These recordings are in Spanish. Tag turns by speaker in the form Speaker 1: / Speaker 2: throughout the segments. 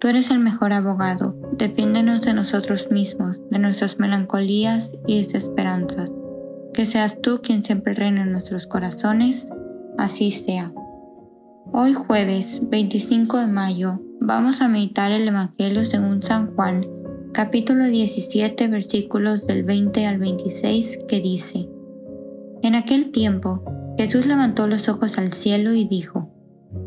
Speaker 1: Tú eres el mejor abogado, defiéndenos de nosotros mismos, de nuestras melancolías y desesperanzas. Que seas tú quien siempre reine en nuestros corazones, así sea. Hoy jueves 25 de mayo vamos a meditar el Evangelio según San Juan, capítulo 17 versículos del 20 al 26 que dice, En aquel tiempo Jesús levantó los ojos al cielo y dijo,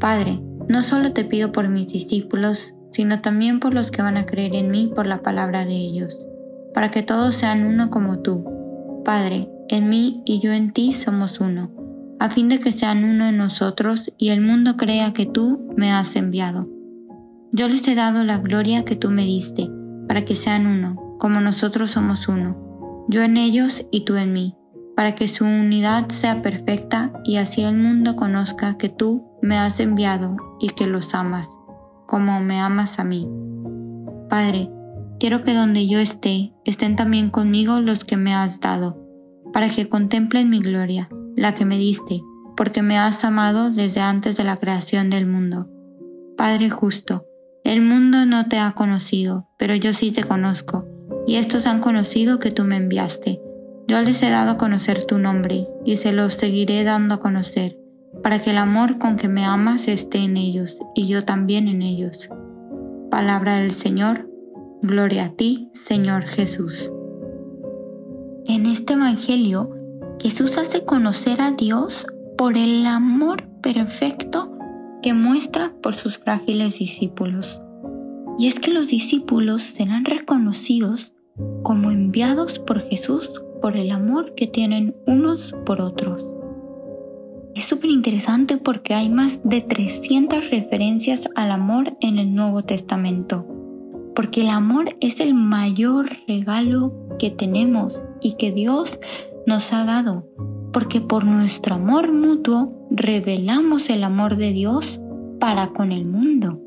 Speaker 1: Padre, no solo te pido por mis discípulos, sino también por los que van a creer en mí por la palabra de ellos, para que todos sean uno como tú. Padre, en mí y yo en ti somos uno, a fin de que sean uno en nosotros y el mundo crea que tú me has enviado. Yo les he dado la gloria que tú me diste, para que sean uno, como nosotros somos uno, yo en ellos y tú en mí, para que su unidad sea perfecta y así el mundo conozca que tú me has enviado y que los amas como me amas a mí. Padre, quiero que donde yo esté, estén también conmigo los que me has dado, para que contemplen mi gloria, la que me diste, porque me has amado desde antes de la creación del mundo. Padre justo, el mundo no te ha conocido, pero yo sí te conozco, y estos han conocido que tú me enviaste. Yo les he dado a conocer tu nombre, y se los seguiré dando a conocer para que el amor con que me amas esté en ellos y yo también en ellos. Palabra del Señor, gloria a ti, Señor Jesús. En este Evangelio, Jesús hace conocer a Dios por el amor perfecto que muestra por sus frágiles discípulos. Y es que los discípulos serán reconocidos como enviados por Jesús por el amor que tienen unos por otros. Es súper interesante porque hay más de 300 referencias al amor en el Nuevo Testamento. Porque el amor es el mayor regalo que tenemos y que Dios nos ha dado. Porque por nuestro amor mutuo revelamos el amor de Dios para con el mundo.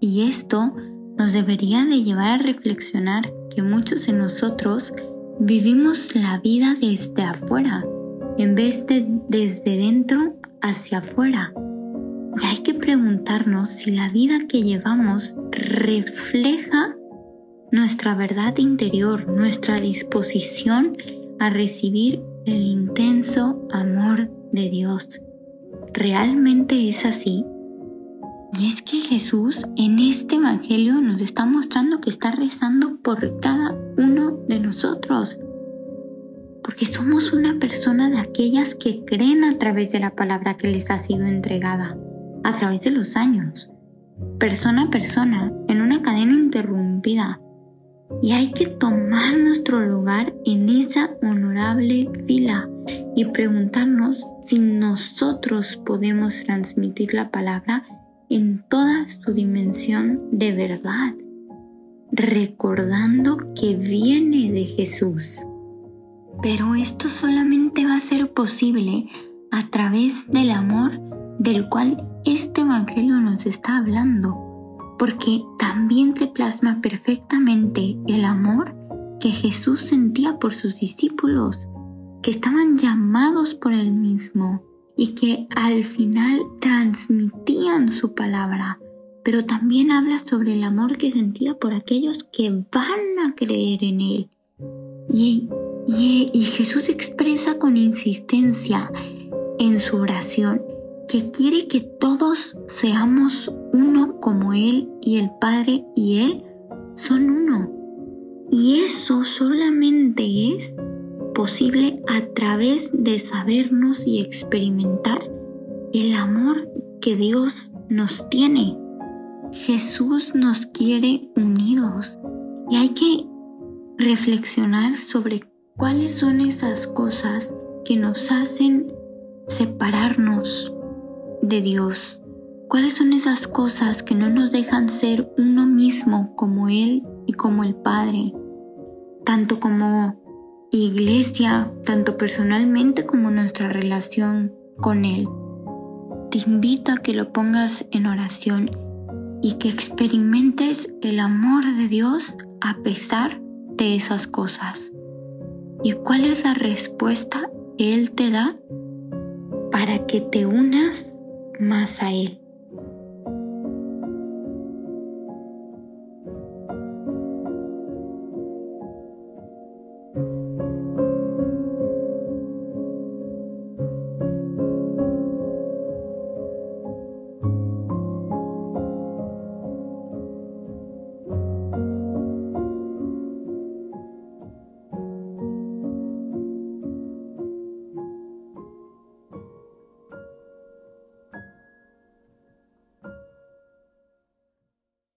Speaker 1: Y esto nos debería de llevar a reflexionar que muchos de nosotros vivimos la vida desde afuera en vez de desde dentro hacia afuera. Y hay que preguntarnos si la vida que llevamos refleja nuestra verdad interior, nuestra disposición a recibir el intenso amor de Dios. ¿Realmente es así? Y es que Jesús en este Evangelio nos está mostrando que está rezando por cada uno de nosotros porque somos una persona de aquellas que creen a través de la palabra que les ha sido entregada, a través de los años, persona a persona, en una cadena interrumpida. Y hay que tomar nuestro lugar en esa honorable fila y preguntarnos si nosotros podemos transmitir la palabra en toda su dimensión de verdad, recordando que viene de Jesús. Pero esto solamente va a ser posible a través del amor del cual este Evangelio nos está hablando, porque también se plasma perfectamente el amor que Jesús sentía por sus discípulos, que estaban llamados por él mismo y que al final transmitían su palabra, pero también habla sobre el amor que sentía por aquellos que van a creer en él. Y y, Jesús expresa con insistencia en su oración que quiere que todos seamos uno como Él y el Padre y Él son uno. Y eso solamente es posible a través de sabernos y experimentar el amor que Dios nos tiene. Jesús nos quiere unidos y hay que reflexionar sobre ¿Cuáles son esas cosas que nos hacen separarnos de Dios? ¿Cuáles son esas cosas que no nos dejan ser uno mismo como Él y como el Padre? Tanto como iglesia, tanto personalmente como nuestra relación con Él. Te invito a que lo pongas en oración y que experimentes el amor de Dios a pesar de esas cosas. ¿Y cuál es la respuesta que Él te da para que te unas más a Él?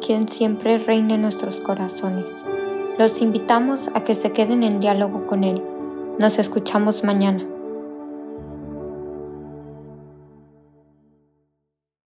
Speaker 1: quien siempre reine en nuestros corazones. Los invitamos a que se queden en diálogo con Él. Nos escuchamos mañana.